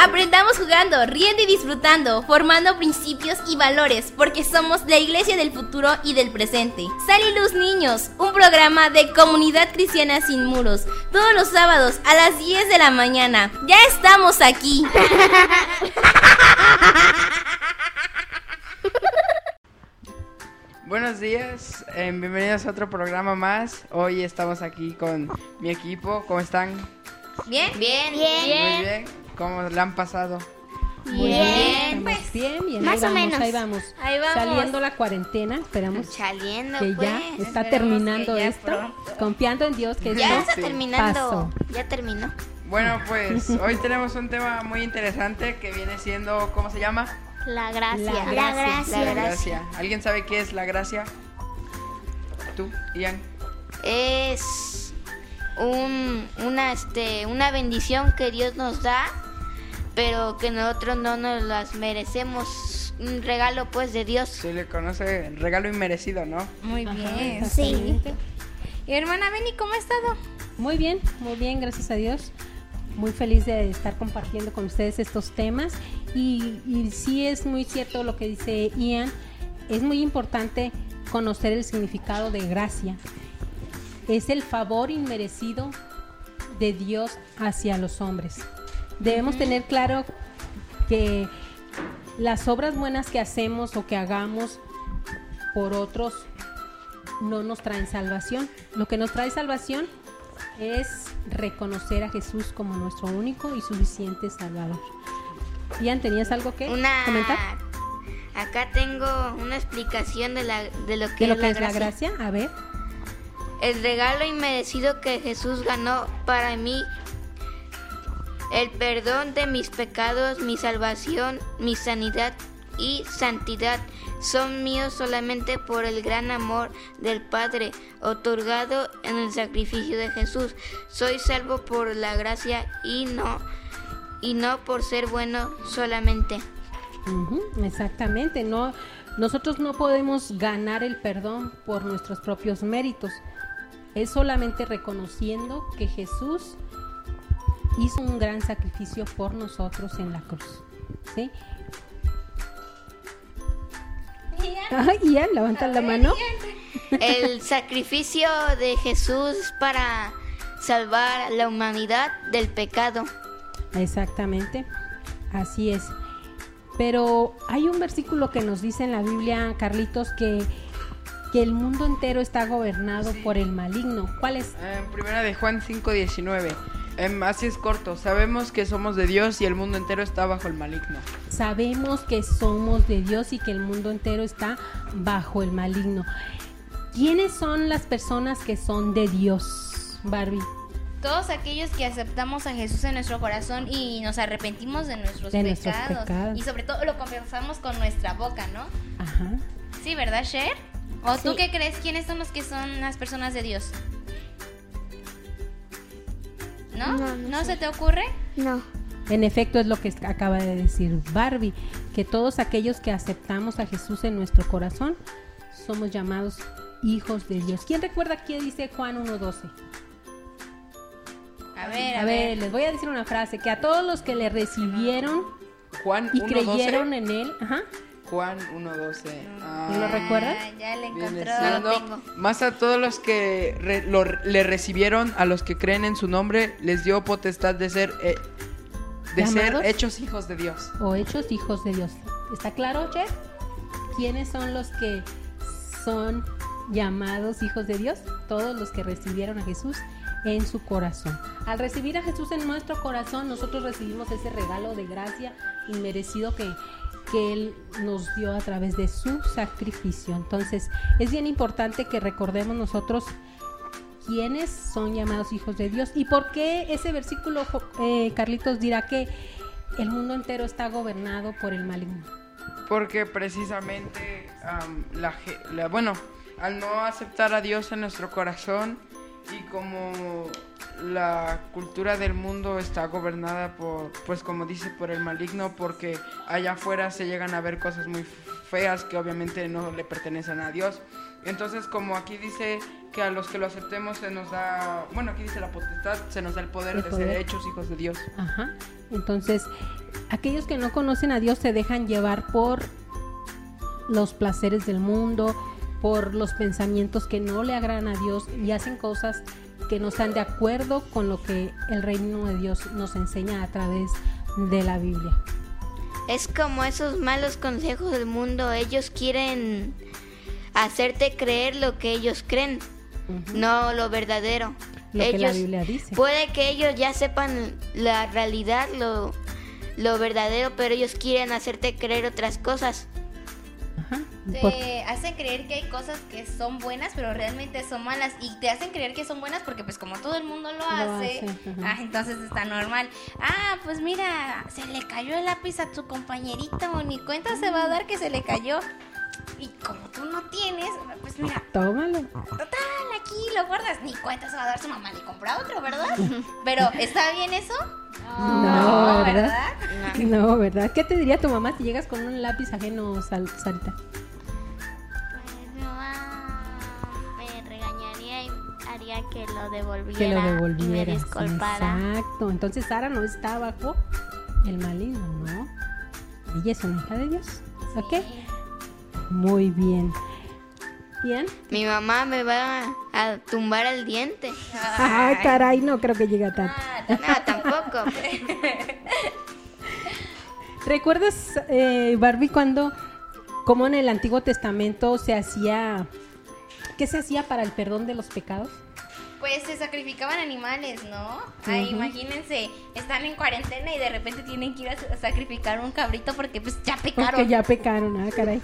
Aprendamos jugando, riendo y disfrutando, formando principios y valores, porque somos la iglesia del futuro y del presente. Sal y Luz Niños, un programa de comunidad cristiana sin muros, todos los sábados a las 10 de la mañana. Ya estamos aquí. Buenos días, eh, bienvenidos a otro programa más. Hoy estamos aquí con mi equipo. ¿Cómo están? ¿Bien? Bien, Muy bien. ¿Cómo la han pasado? Bien, pues, bien, bien. más ahí o vamos, menos. Ahí vamos. Ahí vamos. Saliendo la cuarentena, esperamos Saliendo, que pues. ya está Esperemos terminando ya esto. pronto. Confiando en Dios que Ya esto está Sí. terminando. Ya terminó. Bueno, pues hoy tenemos un tema muy interesante que viene siendo, ¿cómo se llama? La gracia. La gracia. La gracia. ¿Alguien sabe qué es la gracia? ¿Tú, Ian? Es un, una, este, una bendición que Dios nos da, pero que nosotros no nos las merecemos. Un regalo, pues, de Dios. Se le conoce regalo inmerecido, ¿no? Muy bien. Sí. Y hermana Beni, ¿cómo ha estado? Muy bien, muy bien, gracias a Dios. Muy feliz de estar compartiendo con ustedes estos temas. Y, y sí es muy cierto lo que dice Ian. Es muy importante conocer el significado de gracia. Es el favor inmerecido de Dios hacia los hombres. Debemos tener claro que las obras buenas que hacemos o que hagamos por otros no nos traen salvación. Lo que nos trae salvación es reconocer a Jesús como nuestro único y suficiente Salvador. Ian, ¿tenías algo que Una. comentar? Acá tengo una explicación de, la, de lo que ¿De lo es, que la, es la gracia. gracia? A ver. El regalo inmerecido que Jesús ganó para mí. El perdón de mis pecados, mi salvación, mi sanidad y santidad son míos solamente por el gran amor del Padre otorgado en el sacrificio de Jesús. Soy salvo por la gracia y no y no por ser bueno solamente. Exactamente, no, nosotros no podemos ganar el perdón por nuestros propios méritos. Es solamente reconociendo que Jesús hizo un gran sacrificio por nosotros en la cruz. ¿sí? Ay, Ian, levanta la mano. El sacrificio de Jesús para salvar a la humanidad del pecado. Exactamente, así es. Pero hay un versículo que nos dice en la Biblia, Carlitos, que, que el mundo entero está gobernado por el maligno. ¿Cuál es? En primera de Juan 5:19. Em, así es corto. Sabemos que somos de Dios y el mundo entero está bajo el maligno. Sabemos que somos de Dios y que el mundo entero está bajo el maligno. ¿Quiénes son las personas que son de Dios, Barbie? Todos aquellos que aceptamos a Jesús en nuestro corazón y nos arrepentimos de nuestros, De nuestros pecados. Y sobre todo lo confesamos con nuestra boca, ¿no? Ajá. Sí, ¿verdad, Cher? ¿O tú qué crees? ¿Quiénes son los que son las personas de Dios? ¿No? No, no se te ocurre? No. En efecto, es lo que acaba de decir Barbie, que todos aquellos que aceptamos a Jesús en nuestro corazón somos llamados hijos de Dios. ¿Quién recuerda qué dice Juan 1.12? A ver, A ver, les voy a decir una frase, que a todos los que le recibieron Juan y 1:12. creyeron en él, ajá, Juan 1.12. Ah, ¿lo recuerdas? Ah, ya le encontró. más a todos los que re- lo- le recibieron, a los que creen en su nombre, les dio potestad de ser eh, de ser hechos hijos de Dios. o hechos hijos de Dios. ¿Está claro, Che? ¿Quiénes son los que son llamados hijos de Dios? Todos los que recibieron a Jesús en su corazón. Al recibir a Jesús en nuestro corazón, nosotros recibimos ese regalo de gracia inmerecido que, que Él nos dio a través de su sacrificio. Entonces, es bien importante que recordemos nosotros quiénes son llamados hijos de Dios y por qué ese versículo, eh, Carlitos, dirá que el mundo entero está gobernado por el maligno. Porque precisamente, la- bueno, al no aceptar a Dios en nuestro corazón y como la cultura del mundo está gobernada por, pues como dice, por el maligno, porque allá afuera se llegan a ver cosas muy feas que obviamente no le pertenecen a Dios. Entonces, como aquí dice que a los que lo aceptemos se nos da, bueno, aquí dice la potestad, se nos da el poder El de poder. ser hechos hijos de Dios. Ajá. Entonces, aquellos que no conocen a Dios se dejan llevar por los placeres del mundo, por los pensamientos que no le agradan a Dios y hacen cosas que no están de acuerdo con lo que el reino de Dios nos enseña a través de la Biblia. Es como esos malos consejos del mundo. Ellos quieren hacerte creer lo que ellos creen, no lo verdadero. Lo que la ellos, Biblia dice. Puede que ellos ya sepan la realidad, lo, lo verdadero, pero ellos quieren hacerte creer otras cosas. Ajá. Por- Te hacen creer que hay cosas que son buenas, pero realmente son malas. Y te hacen creer que son buenas porque pues como todo el mundo lo, hace, ah, entonces está normal. Ah, pues mira, se le cayó el lápiz a tu compañerito, ni cuenta se va a dar que se le cayó. Y como tú no tienes, pues mira, Tómalo. total, lo guardas, ni cuenta se va a dar su mamá, le compra otro, ¿verdad? Pero, ¿está bien eso? No, ¿verdad? No, ¿verdad? ¿Qué te diría tu mamá si llegas con un lápiz ajeno, Sal- Sarita? Pues mi mamá me regañaría y haría que lo devolviera. que lo Y me devolvieras. disculpara. Exacto. Entonces Sara no está bajo el maligno, ¿no? Ella es una hija de Dios. ¿Ok? Muy bien. Bien. Mi mamá me va a tumbar el diente. Ay, caray, no creo que llegue a tanto. No, tampoco. ¿Recuerdas, eh, Barbie, cuando, como en el Antiguo Testamento se hacía, ¿qué se hacía para el perdón de los pecados? Pues se sacrificaban animales, ¿no? Ay, imagínense, están en cuarentena y de repente tienen que ir a sa- sacrificar un cabrito porque pues ya pecaron. Porque ya pecaron, ah, caray.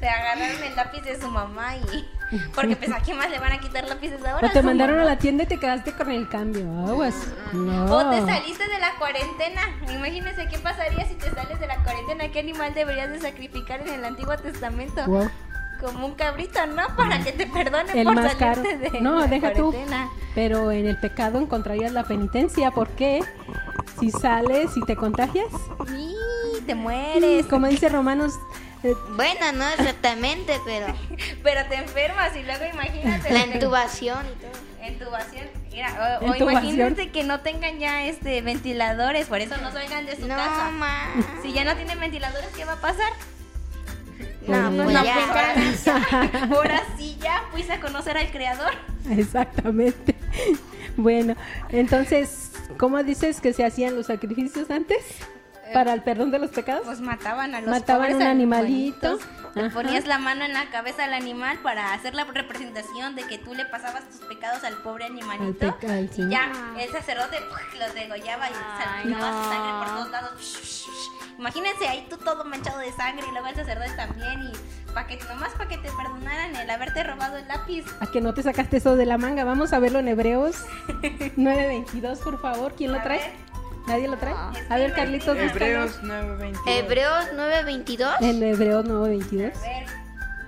Se agarraron el lápiz de su mamá y... Porque pues a quién más le van a quitar lápices ahora. O te mandaron a la tienda y te quedaste con el cambio. Aguas. No. O te saliste de la cuarentena. Imagínense qué pasaría si te sales de la cuarentena. ¿Qué animal deberías de sacrificar en el Antiguo Testamento? Wow. Como un cabrito, ¿no? Para que te perdonen El por más caro. salirte de No, la deja tú. Pero en el pecado encontrarías la penitencia. ¿Por qué? Si sales y te contagias. Sí, te mueres. Como dice Romanos, eh, Bueno, no exactamente, pero Pero te enfermas y luego imagínate. la intubación y todo. Intubación. Mira, o, imagínate que no tengan ya este ventiladores, por eso no salgan de su No, casa. ma. Si ya no tienen ventiladores, ¿qué va a pasar? No, pues No, ya. ahora sí, ya fuiste a conocer al creador. exactamente. Bueno, entonces, ¿cómo dices que se hacían los sacrificios antes? Para el perdón de los pecados. Pues mataban a los Mataban pobres un animalito. ponías la mano en la cabeza al animal para hacer la representación de que tú le pasabas tus pecados al pobre animalito. Al peca- al y ya, el sacerdote los degollaba y salpicaba su sangre por. Imagínense ahí tú todo manchado de sangre y luego el sacerdote también. Y para que nomás para que te perdonaran el haberte robado el lápiz. A que no te sacaste eso de la manga. Vamos a verlo en Hebreos 9.22, por favor. ¿Quién lo trae? ver. ¿Nadie lo trae? No. A ver, Carlitos. Hebreos 9:22. Hebreos 9:22. En Hebreos 9.22. A ver,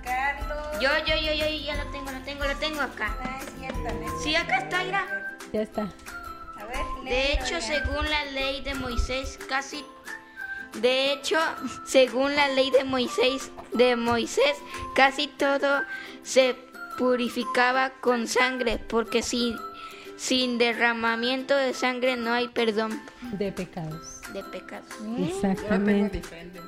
Carlos. Yo, yo, yo, yo, ya lo tengo, lo tengo, lo tengo acá. Ah, es cierto, ¿no? Sí, acá está, mira. Ya está. A ver, De hecho, ya. según la ley de Moisés, casi de hecho, según la ley de Moisés, de Moisés, casi todo se purificaba con sangre, porque sin, sin derramamiento de sangre no hay perdón De pecados. de pecados. Tengo Exactamente.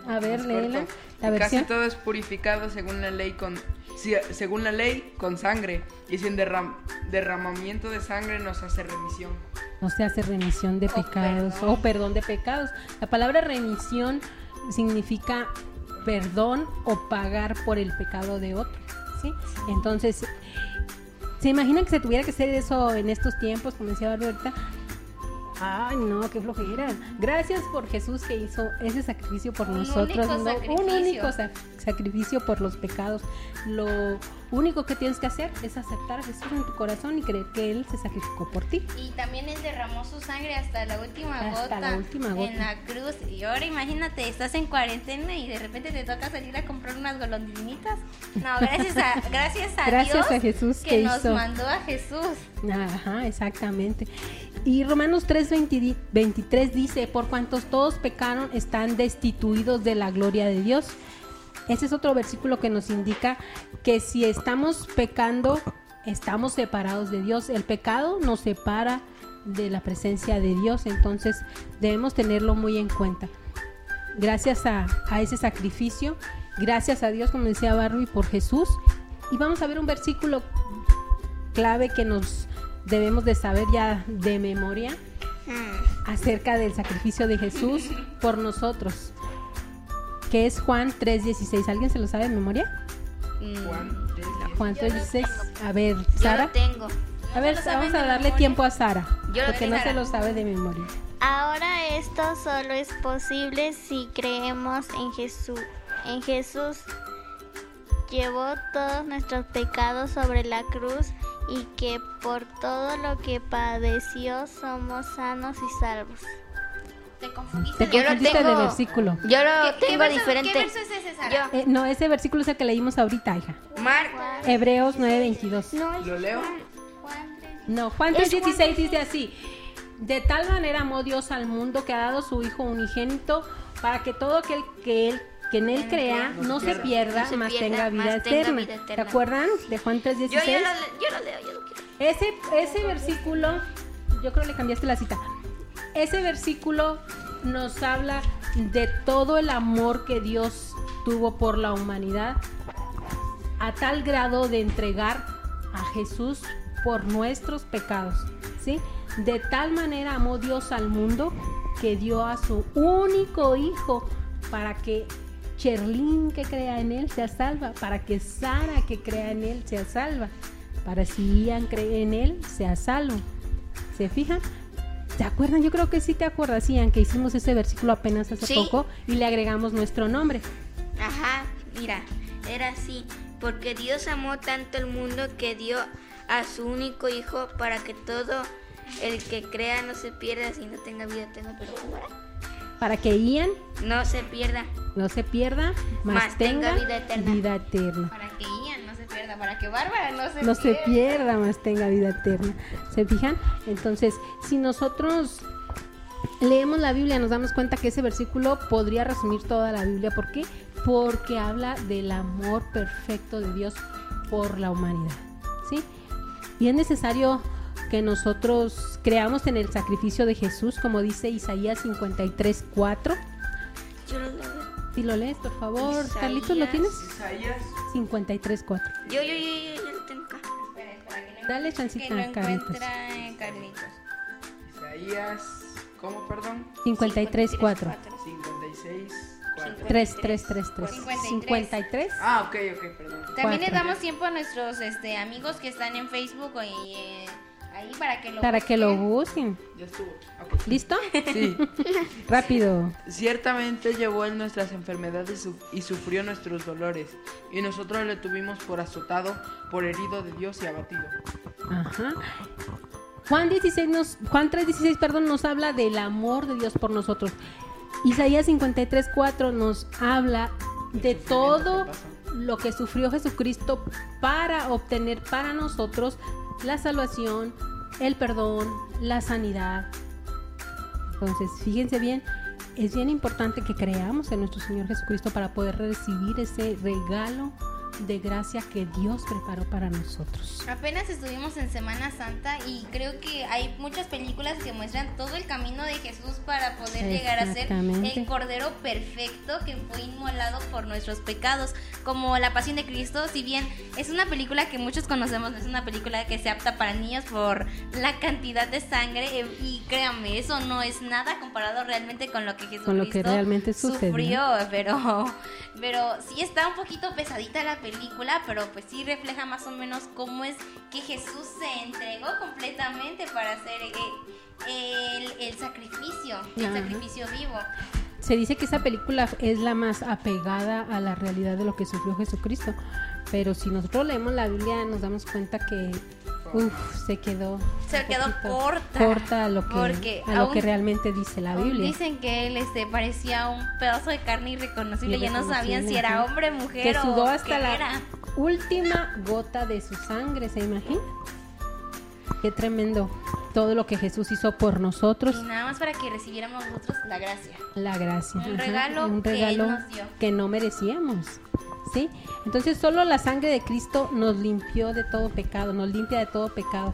A ver, léela, la Casi todo es purificado según la ley con si- según la ley con sangre y sin derram- derramamiento de sangre nos hace remisión. No se hace remisión de pecados perdón. o perdón de pecados. La palabra remisión significa perdón o pagar por el pecado de otro. ¿sí? Entonces, ¿se imaginan que se tuviera que hacer eso en estos tiempos, como decía Barbie ahorita? Ay, no, qué flojera. Gracias por Jesús que hizo ese sacrificio por Un nosotros. único ¿no? Un sacrificio. único sa- sacrificio por los pecados. Lo único que tienes que hacer es aceptar a Jesús en tu corazón y creer que Él se sacrificó por ti. Y también él derramó su sangre hasta la última Hasta gota. la última gota. En la cruz. Y ahora imagínate, estás en cuarentena y de repente te toca salir a comprar unas golondrinitas. No, gracias a, gracias a Gracias Dios a Jesús que, que nos hizo. mandó a Jesús. Ajá, exactamente. Y Romanos 3:20 23 dice, por cuantos todos pecaron, están destituidos de la gloria de Dios. Ese es otro versículo que nos indica que si estamos pecando, estamos separados de Dios. El pecado nos separa de la presencia de Dios, entonces debemos tenerlo muy en cuenta. Gracias a, a ese sacrificio, gracias a Dios, como decía Barbie, por Jesús. Y vamos a ver un versículo clave que nos debemos de saber ya de memoria acerca del sacrificio de Jesús por nosotros, que es Juan 3:16. ¿Alguien se lo sabe de memoria? Juan, tres, diez. Juan 3:16. A ver, Yo Sara. lo tengo. A ver, se lo saben vamos a darle tiempo a Sara, Yo porque no se lo sabe de memoria. Ahora esto solo es posible si creemos en Jesús. En Jesús llevó todos nuestros pecados sobre la cruz y que por todo lo que padeció somos sanos y salvos. Te confundiste. Te Yo lo confundiste de versículo. Yo lo ¿Qué- qué tengo verso- diferente. ¿Qué verso es ese, Sara? Yo. Eh, no, ese versículo es el que leímos ahorita, hija. Marc, Hebreos 9:22. ¿Lo leo? No, Juan 3:16 dice así: De tal manera amó Dios al mundo que ha dado su Hijo unigénito para que todo aquel que él que en él crea no se pierda, pierda, tenga vida eterna. ¿Te acuerdan de Juan yo, yo, 3:16? lo, le- yo lo leo, yo lo quiero. Ese, ese versículo, yo creo que le cambiaste la cita. Ese versículo nos habla de todo el amor que Dios tuvo por la humanidad, a tal grado de entregar a Jesús por nuestros pecados, ¿sí? De tal manera amó Dios al mundo que dio a su único hijo para que Cherlin que crea en él sea salva, para que Sara que crea en él sea salva, para si Ian cree en él sea salvo. ¿Se fijan? ¿Se acuerdan? Yo creo que sí te acuerdas, Ian, que hicimos ese versículo apenas hace Sí. poco y le agregamos nuestro nombre. Ajá, mira, era así. Porque Dios amó tanto el mundo que dio a su único hijo para que todo el que crea no se pierda, sino tenga vida eterna. Pero ¿cómo era? Para que Ian No se pierda. no se pierda, más, Más tenga, vida eterna. vida eterna. Para que Ian no se pierda, para que Bárbara no se no se pierda. pierda, más tenga vida eterna. ¿Se fijan? Entonces, si nosotros leemos la Biblia, nos damos cuenta que ese versículo podría resumir toda la Biblia. ¿Por qué? Porque habla del amor perfecto de Dios por la humanidad. ¿Sí? Y es necesario que nosotros creamos en el sacrificio de Jesús, como dice Isaías 53, 4. Yo lo leo. Si lo lees, por favor. Isaías. Carlitos, ¿lo tienes? Isaías 53, 4. Yo, yo, yo, yo, yo lo tengo acá. Espera, espera, que Dale chancita, lo Carlitos. encuentra en Carlitos. Isaías, ¿cómo, perdón? 53, 4. 56, 4. 3, 3, 3, 3. 53. 53. Ah, ok, ok, perdón. También le Cuatro. damos tiempo a nuestros este, amigos que están en Facebook y eh, ahí para que lo Para que lo busquen. Ya estuvo. ¿Listo? Sí, Rápido. ciertamente llevó él nuestras enfermedades y sufrió nuestros dolores, y nosotros le tuvimos por azotado, por herido de Dios y abatido. Ajá. Juan 16 nos, Juan 3:16, perdón, nos habla del amor de Dios por nosotros. Isaías 53, 4 nos habla de todo lo que sufrió Jesucristo para obtener para nosotros la salvación, el perdón, la sanidad. Entonces, fíjense bien, es bien importante que creamos en nuestro Señor Jesucristo para poder recibir ese regalo de gracia que Dios preparó para nosotros. Apenas estuvimos en Semana Santa y creo que hay muchas películas que muestran todo el camino de Jesús para poder llegar a ser el Cordero perfecto que fue inmolado por nuestros pecados, como La Pasión de Cristo, si bien es una película que muchos conocemos, no es una película que se apta para niños por la cantidad de sangre eh, y créanme, eso no es nada comparado realmente con lo que Jesucristo Con lo que realmente sucedió. sufrió, pero pero sí está un poquito pesadita la película, pero pues sí refleja más o menos cómo es que Jesús se entregó completamente para hacer eh, el, el sacrificio, el Ajá. sacrificio vivo. Se dice que esa película es la más apegada a la realidad de lo que sufrió Jesucristo. Pero si nosotros leemos la Biblia nos damos cuenta que uf, se quedó Se quedó corta, corta a lo que porque a lo que realmente dice la Biblia. Dicen que él este parecía un pedazo de carne irreconocible, ya no sabían si era hombre, mujer que sudó o hasta qué la era. última gota de su sangre, ¿se imagina? Qué tremendo todo lo que Jesús hizo por nosotros. Y nada más para que recibiéramos nosotros la gracia. La gracia. Un ajá, regalo un que Él regalo nos dio. que no merecíamos. Entonces solo la sangre de Cristo nos limpió de todo pecado, nos limpia de todo pecado.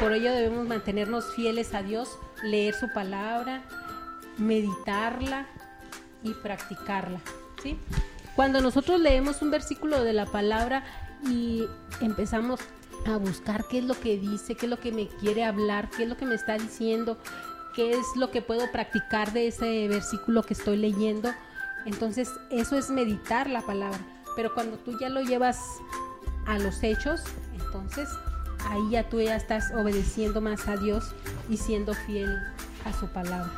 Por ello debemos mantenernos fieles a Dios, leer su palabra, meditarla y practicarla. Cuando nosotros leemos un versículo de la palabra y empezamos a buscar qué es lo que dice, qué es lo que me quiere hablar, qué es lo que me está diciendo, qué es lo que puedo practicar de ese versículo que estoy leyendo, entonces eso es meditar la palabra. Pero cuando tú ya lo llevas a los hechos, entonces ahí ya tú ya estás obedeciendo más a Dios y siendo fiel a su palabra.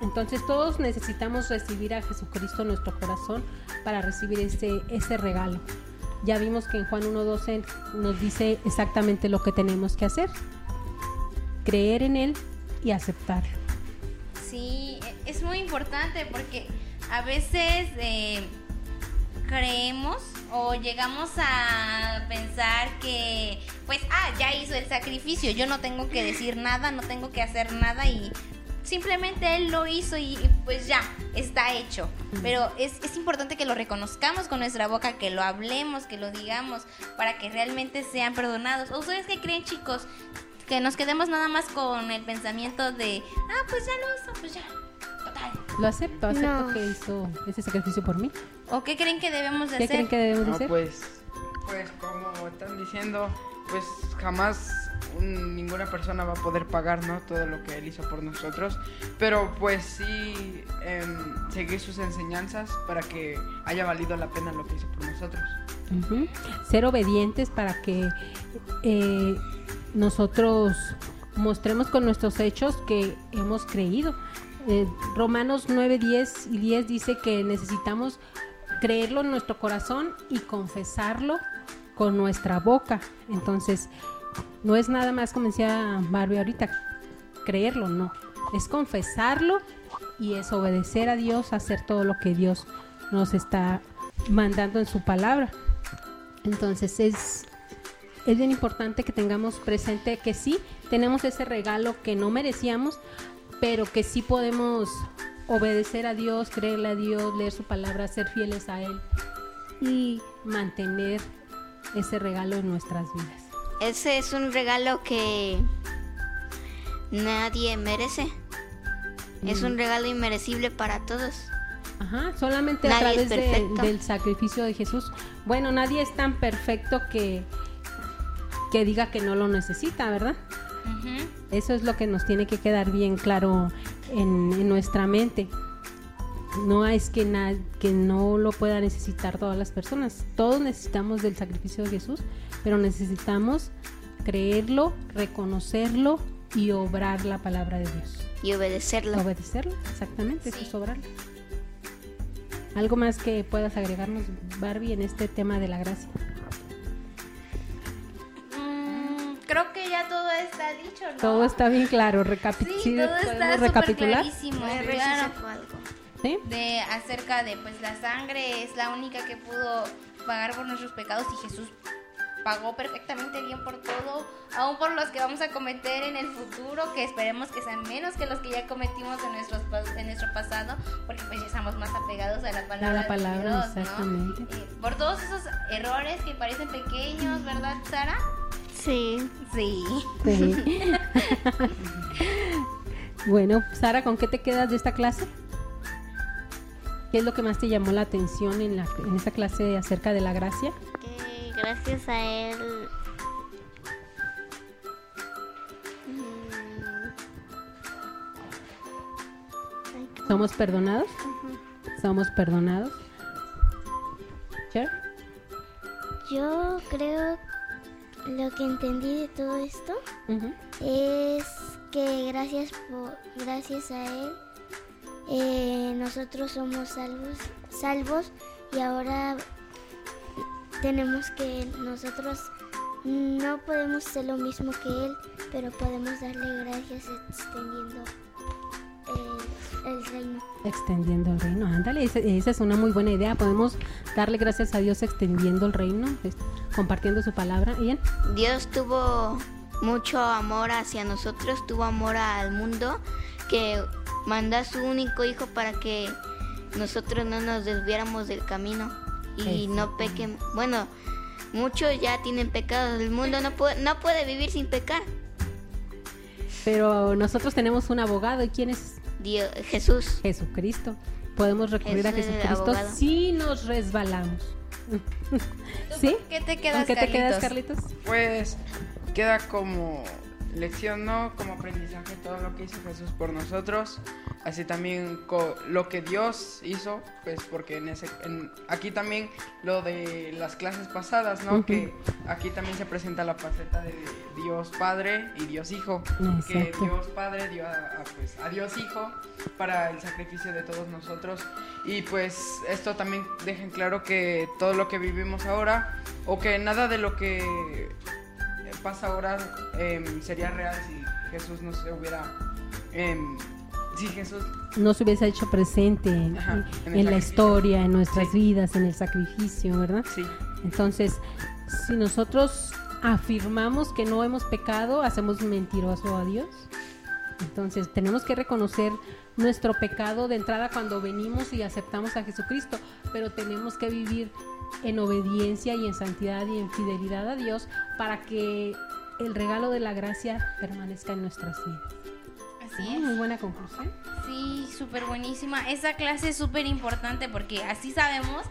Entonces todos necesitamos recibir a Jesucristo en nuestro corazón para recibir ese, ese regalo. Ya vimos que en Juan 1.12 nos dice exactamente lo que tenemos que hacer. Creer en Él y aceptarlo. Sí, es muy importante porque a veces eh, creemos o llegamos a pensar que, pues, ah, ya hizo el sacrificio, yo no tengo que decir nada, no tengo que hacer nada y simplemente él lo hizo y, pues ya, está hecho. Pero es, es, importante que lo reconozcamos con nuestra boca, que lo hablemos, que lo digamos, para que realmente sean perdonados. ¿O ustedes qué creen, chicos? Que nos quedemos nada más con el pensamiento de, ah, pues ya lo hizo, pues ya. Lo acepto, acepto que hizo ese sacrificio por mí. ¿O qué creen que debemos de ¿Qué hacer? creen que debemos de No, hacer? pues, pues como están diciendo, pues jamás un- ninguna persona va a poder pagar, ¿no? Todo lo que él hizo por nosotros. Pero pues sí em, seguir sus enseñanzas para que haya valido la pena lo que hizo por nosotros. Ujú. Ser obedientes para que eh, nosotros mostremos con nuestros hechos que hemos creído. Eh, Romanos 9, 10 y 10 dice que necesitamos creerlo en nuestro corazón y confesarlo con nuestra boca. Entonces, no es nada más como decía Barbie ahorita, creerlo, no. Es confesarlo y es obedecer a Dios, hacer todo lo que Dios nos está mandando en su palabra. Entonces es, es bien importante que tengamos presente que sí, tenemos ese regalo que no merecíamos, pero que sí podemos obedecer a Dios, creerle a Dios, leer su palabra, ser fieles a Él y mantener ese regalo en nuestras vidas. Ese es un regalo que nadie merece. Es un regalo inmerecible para todos. Ajá, solamente a Nadie través de- del sacrificio de Jesús. Bueno, nadie es tan perfecto que, que diga que no lo necesita, ¿verdad? Eso es lo que nos tiene que quedar bien claro en, en nuestra mente. No es que, na- que no lo pueda necesitar todas las personas. Todos necesitamos del sacrificio de Jesús, pero necesitamos creerlo, reconocerlo y obrar la palabra de Dios. Y obedecerlo. Obedecerlo, exactamente, eso Sí. es obrarlo. ¿Algo más que puedas agregarnos, Barbie, en este tema de la gracia? Mm, creo que dicho, ¿no? Todo está bien claro, recapi Sí, todo ¿podemos está súper recapitular. clarísimo, algo. ¿Sí? de acerca de pues la sangre es la única que pudo pagar por nuestros pecados y Jesús pagó perfectamente bien por todo, aún por los que vamos a cometer en el futuro, que esperemos que sean menos que los que ya cometimos en, nuestros, en nuestro pasado, porque pues ya estamos más apegados a la palabra, la palabra, de Dios, ¿no? exactamente. Eh, por todos esos errores que parecen pequeños, ¿verdad, Sara? Sí. Sí. Sí. bueno, Sara, ¿con qué te quedas de esta clase? ¿Qué es lo que más te llamó la atención en, la, en esta clase acerca de la gracia? Que gracias a él. mm. ¿Somos perdonados? ¿Somos perdonados? Cher? Yo creo lo que entendí de todo esto es que gracias por gracias a él eh, nosotros somos salvos salvos y ahora tenemos que nosotros no podemos hacer lo mismo que él pero podemos darle gracias extendiendo el, el reino Extendiendo el reino, ándale, esa, esa es una muy buena idea. Podemos darle gracias a Dios extendiendo el reino, es- compartiendo su palabra. Ian, Dios tuvo mucho amor hacia nosotros, tuvo amor al mundo, que mandó a su único hijo para que nosotros no nos desviáramos del camino y no pequen. Bueno, muchos ya tienen pecados. El mundo no puede, no puede vivir sin pecar. Pero nosotros tenemos un abogado. ¿Y quién es? Dios, Jesús. Jesucristo. Podemos recurrir a Jesús es el Jesucristo si nos resbalamos. ¿Sí? ¿Qué te quedas, ¿Con qué te quedas, Carlitos? Carlitos? Pues queda como lección, ¿no? Como aprendizaje todo lo que hizo Jesús por nosotros. Así también lo que Dios hizo, pues porque en ese, en- aquí también lo de las clases pasadas, ¿no? Que aquí también se presenta la faceta de Dios Padre y Dios Hijo. Que. Dios Padre dio a, a, pues, a Dios Hijo para el sacrificio de todos nosotros. Y pues esto también deja en claro que todo lo que vivimos ahora, o que nada de lo que pasa ahora em, sería real si Jesús no se hubiera... em, si Jesús... No se hubiese hecho presente en, Ajá, en en la historia, en nuestras Sí. vidas, en el sacrificio, ¿verdad? Sí, Entonces, si nosotros afirmamos que no hemos pecado, hacemos mentiroso a Dios. Entonces, tenemos que reconocer nuestro pecado de entrada cuando venimos y aceptamos a Jesucristo, pero tenemos que vivir en obediencia y en santidad y en fidelidad a Dios para que el regalo de la gracia permanezca en nuestras vidas. Así Sí, es. Muy buena conclusión. Sí, súper buenísima. Esa clase es súper importante porque así sabemos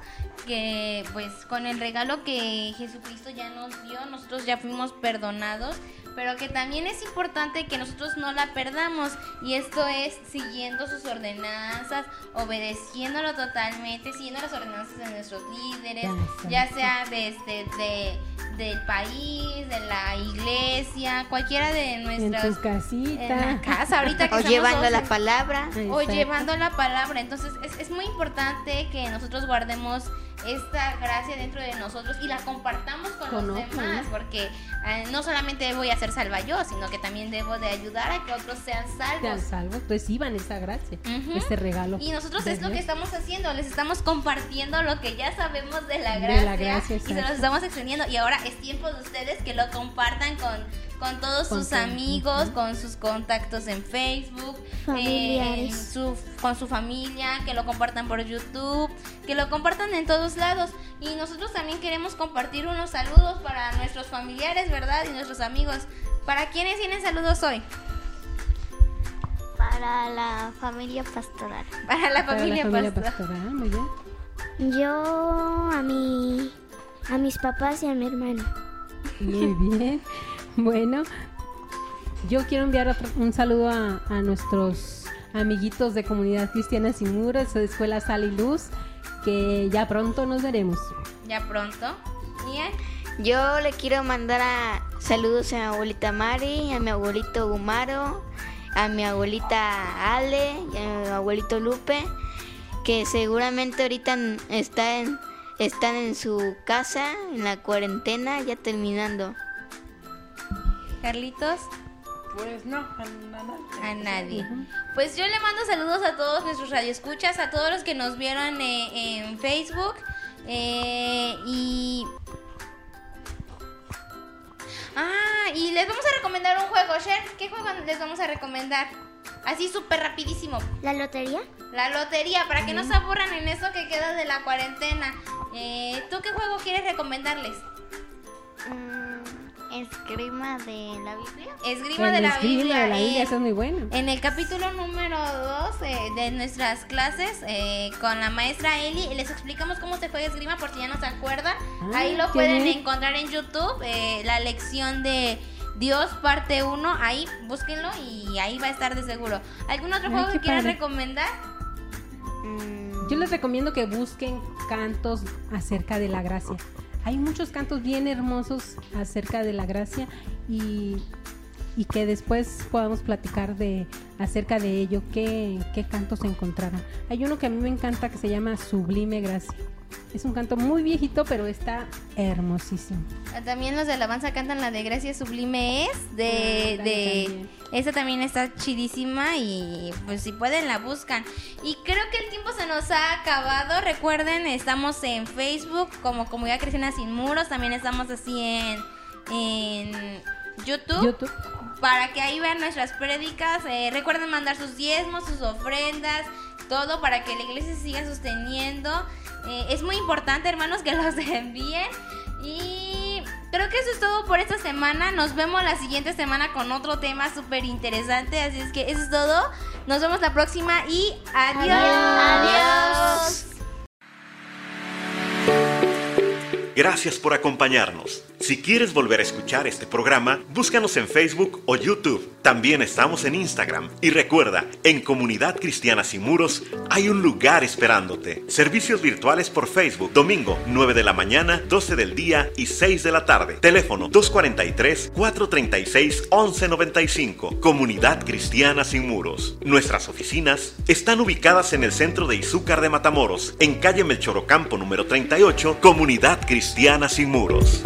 que pues con el regalo que Jesucristo ya nos dio, nosotros ya fuimos perdonados, pero que también es importante que nosotros no la perdamos y esto es siguiendo sus ordenanzas, obedeciéndolo totalmente, siguiendo las ordenanzas de nuestros líderes, ya sea desde de, del país, de la iglesia, cualquiera de En nuestras tu casita. en la casa ahorita que O estamos llevando la palabra. o Exacto. llevando la palabra. Entonces es, es muy importante que nosotros guardemos esta gracia dentro de nosotros y la compartamos con, Con los otros, demás, porque eh, no solamente voy a ser salva yo, sino que también debo de ayudar a que otros sean salvos. Sean salvos, reciban esa gracia, Ujú. este regalo. Y nosotros de es lo que estamos haciendo, les estamos compartiendo lo que ya sabemos de la De gracia, la gracia, y se los estamos extendiendo y ahora es tiempo de ustedes que lo compartan con, con todos Con sus todo, amigos, con sus contactos en Facebook, su- con su familia, que lo compartan por YouTube, que lo compartan en todos lados. Y nosotros también queremos compartir unos saludos para nuestros familiares, ¿verdad? Y nuestros amigos. ¿Para quiénes tienen saludos hoy? Para la familia pastoral. Para la Para familia, la familia Pastor. pastoral, muy bien. Yo a mi a mis papás y a mi hermano. Muy bien. Bueno, yo quiero enviar otro- un saludo a, a nuestros amiguitos de Comunidad Cristiana Sin Muros, de Escuela Sal y Luz, que ya pronto nos veremos. Ya pronto. Ian. Yo le quiero mandar a saludos a mi abuelita Mari, a mi abuelito Gumaro, a mi abuelita Ale y a mi abuelito Lupe, que seguramente ahorita n- está en- están en su casa, en la cuarentena, ya terminando. Carlitos. pues no, a nada. A nadie. Pues yo le mando saludos a todos nuestros radioescuchas, a todos los que nos vieron eh, en Facebook. eh, y. Ah, y les vamos a recomendar un juego, Sher. ¿Qué juego les vamos a recomendar? Así súper rapidísimo. ¿La lotería? La lotería, para que no se aburran en eso que queda de la cuarentena. Eh, ¿Tú qué juego quieres recomendarles? Mm, esgrima de la Biblia. Esgrima El de la esgrima Biblia. de la Biblia, eh, eso es muy bueno. En el capítulo número 2 de nuestras clases eh, con la maestra Eli les explicamos cómo se juega esgrima por si ya no se acuerdan. Ah, ahí lo pueden bien. encontrar en YouTube, eh, la lección de Dios parte 1, ahí búsquenlo y ahí va a estar de seguro. ¿Algún otro Ay, juego que quieran padre. recomendar? Yo les recomiendo que busquen cantos acerca de la gracia. Hay muchos cantos bien hermosos acerca de la gracia y, y que después podamos platicar de acerca de ello, qué, qué cantos encontraron. Hay uno que a mí me encanta que se llama Sublime Gracia. Es un canto muy viejito, pero está hermosísimo. Ah, También los de alabanza cantan la de Gracia Sublime es de, Ah, de también. esa también está chidísima y pues si pueden la buscan. Y creo que el tiempo se nos ha acabado. Recuerden, estamos en Facebook como Comunidad Cristiana Sin Muros, también estamos así en en YouTube. YouTube. Para que ahí vean nuestras prédicas, Eh, recuerden mandar sus diezmos, sus ofrendas, todo para que la iglesia se siga sosteniendo. Eh, es muy importante, hermanos, que los envíen. Y creo que eso es todo por esta semana. Nos vemos la siguiente semana con otro tema súper interesante. Así es que eso es todo. Nos vemos la próxima y adiós. Adiós. Gracias por acompañarnos. Si quieres volver a escuchar este programa, búscanos en Facebook o YouTube. También estamos en Instagram. Y recuerda, en Comunidad Cristiana Sin Muros hay un lugar esperándote. Servicios virtuales por Facebook, domingo 9 de la mañana, 12 del día y 6 de la tarde. Teléfono 243-436-1195. Comunidad Cristiana Sin Muros. Nuestras oficinas están ubicadas en el centro de Izúcar de Matamoros, en calle Melchorocampo número 38, Comunidad Cristiana Sin Muros.